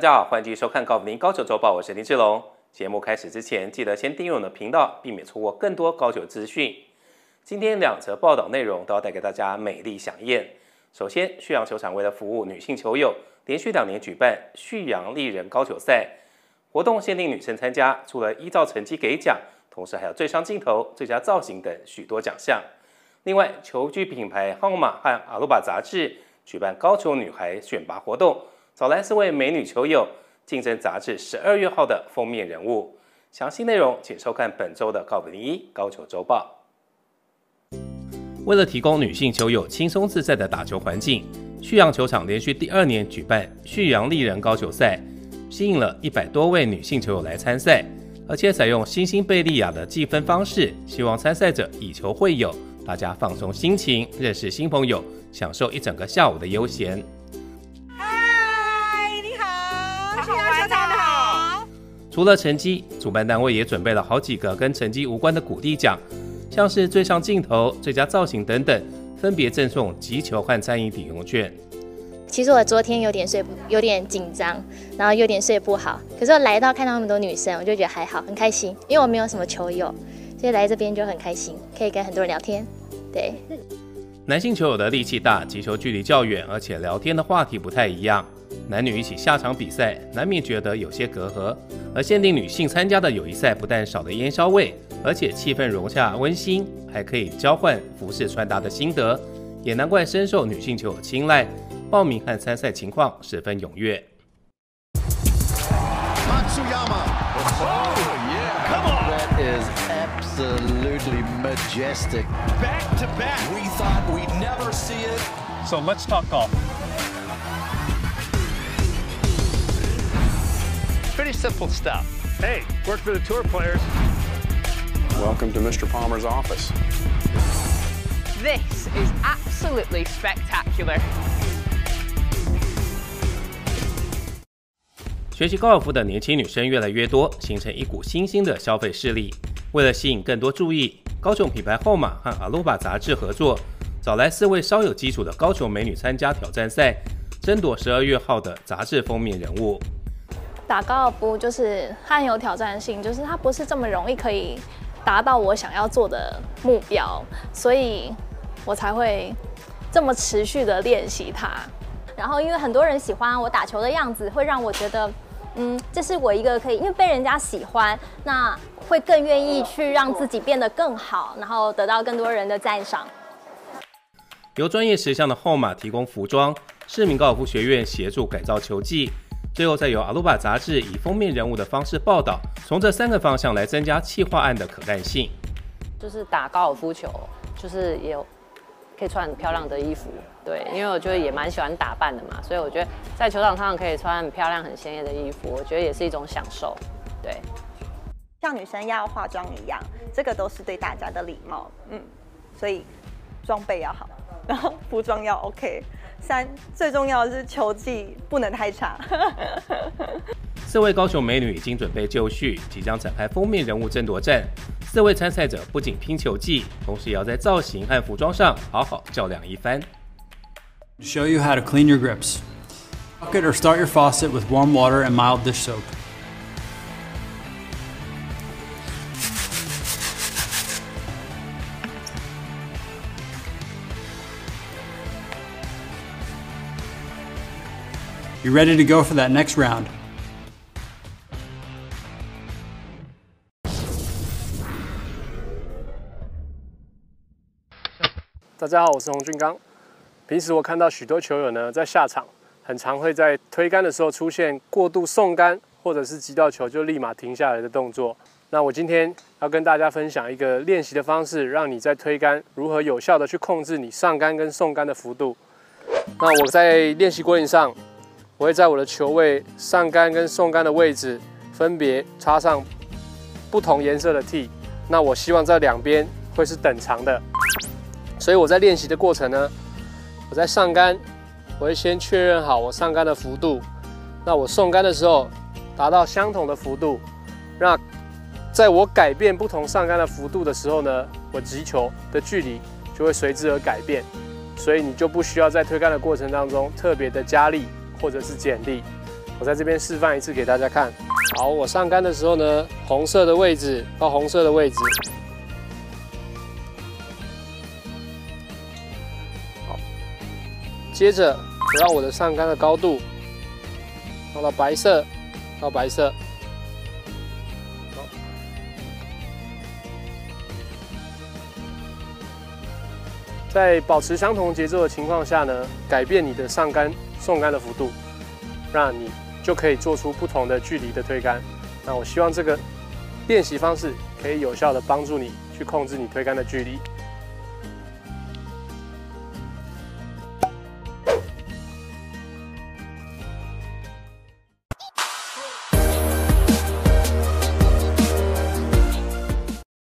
大家好，欢迎继续收看《高福林高手周报》，我是林志龙。节目开始之前，记得先订阅我的频道，避免错过更多高球资讯。今天两则报道内容都要带给大家美丽饗宴。首先，旭阳球场为了服务女性球友，连续两年举办旭阳丽人高球赛活动，限定女生参加，除了依照成绩给奖，同时还有最上镜头、最佳造型等许多奖项。另外，球具品牌号码和阿鲁巴杂志举办高球女孩选拔活动。找来四位美女球友竞争杂志十二月号的封面人物，详细内容请收看本周的《高福林一高球周报》。为了提供女性球友轻松自在的打球环境，旭阳球场连续第二年举办旭阳丽人高球赛，吸引了一百多位女性球友来参赛，而且采用新兴贝利亚的计分方式，希望参赛者以球会友，大家放松心情，认识新朋友，享受一整个下午的悠闲。除了成绩，主办单位也准备了好几个跟成绩无关的鼓励奖，像是最上镜头、最佳造型等等，分别赠送击球和餐饮抵用券。其实我昨天有点睡不，有点紧张，然后有点睡不好。可是我来到看到那么多女生，我就觉得还好，很开心，因为我没有什么球友，所以来这边就很开心，可以跟很多人聊天。对，男性球友的力气大，击球距离较远，而且聊天的话题不太一样。男女一起下场比赛，难免觉得有些隔阂。而限定女性参加的友谊赛，不但少了烟硝味，而且气氛融洽温馨，还可以交换服饰穿搭的心得，也难怪深受女性球友青睐。报名和参赛情况十分踊跃。Pretty simple stuff. Hey, work for the tour players. Welcome to Mr. Palmer's office. This is absolutely spectacular. 学习高尔夫的年轻女生越来越多，形成一股新兴的消费势力。为了吸引更多注意，高雄品牌号码和阿鲁巴杂志合作，找来四位稍有基础的高雄美女参加挑战赛，争夺十二月号的杂志封面人物。打高尔夫就是它很有挑战性，就是它不是这么容易可以达到我想要做的目标，所以我才会这么持续的练习它。然后因为很多人喜欢我打球的样子，会让我觉得，嗯，这是我一个可以，因为被人家喜欢，那会更愿意去让自己变得更好，然后得到更多人的赞赏。由专业时尚的号码提供服装，市民高尔夫学院协助改造球技。最后再由阿鲁巴杂志以封面人物的方式报道，从这三个方向来增加企划案的可干性。就是打高尔夫球，就是也有可以穿很漂亮的衣服，对，因为我觉得也蛮喜欢打扮的嘛，所以我觉得在球场上可以穿很漂亮、很鲜艳的衣服，我觉得也是一种享受，对。像女生要化妆一样，这个都是对大家的礼貌，嗯，所以装备要好，然后服装要 OK。三，最重要的是球技不能太差。四位高雄美女已经准备就绪，即将展开封面人物争夺战。四位参赛者不仅拼球技，同时也要在造型和服装上好好较量一番。Show you how to clean your grips. Bucket or start your faucet with warm water and mild dish soap. You ready to go for that next round? 大家好，我是洪俊刚。平时我看到许多球友呢，在下场很常会在推杆的时候出现过度送杆，或者是击到球就立马停下来的动作。那我今天要跟大家分享一个练习的方式，让你在推杆如何有效的去控制你上杆跟送杆的幅度。那我在练习过程上。我会在我的球位上杆跟送杆的位置分别插上不同颜色的 T，那我希望这两边会是等长的，所以我在练习的过程呢，我在上杆，我会先确认好我上杆的幅度，那我送杆的时候达到相同的幅度，那在我改变不同上杆的幅度的时候呢，我击球的距离就会随之而改变，所以你就不需要在推杆的过程当中特别的加力。或者是简历，我在这边示范一次给大家看。好，我上杆的时候呢，红色的位置到红色的位置。好，接着我让我的上杆的高度放到白色，到白色。在保持相同节奏的情况下呢，改变你的上杆送杆的幅度，让你就可以做出不同的距离的推杆。那我希望这个练习方式可以有效的帮助你去控制你推杆的距离。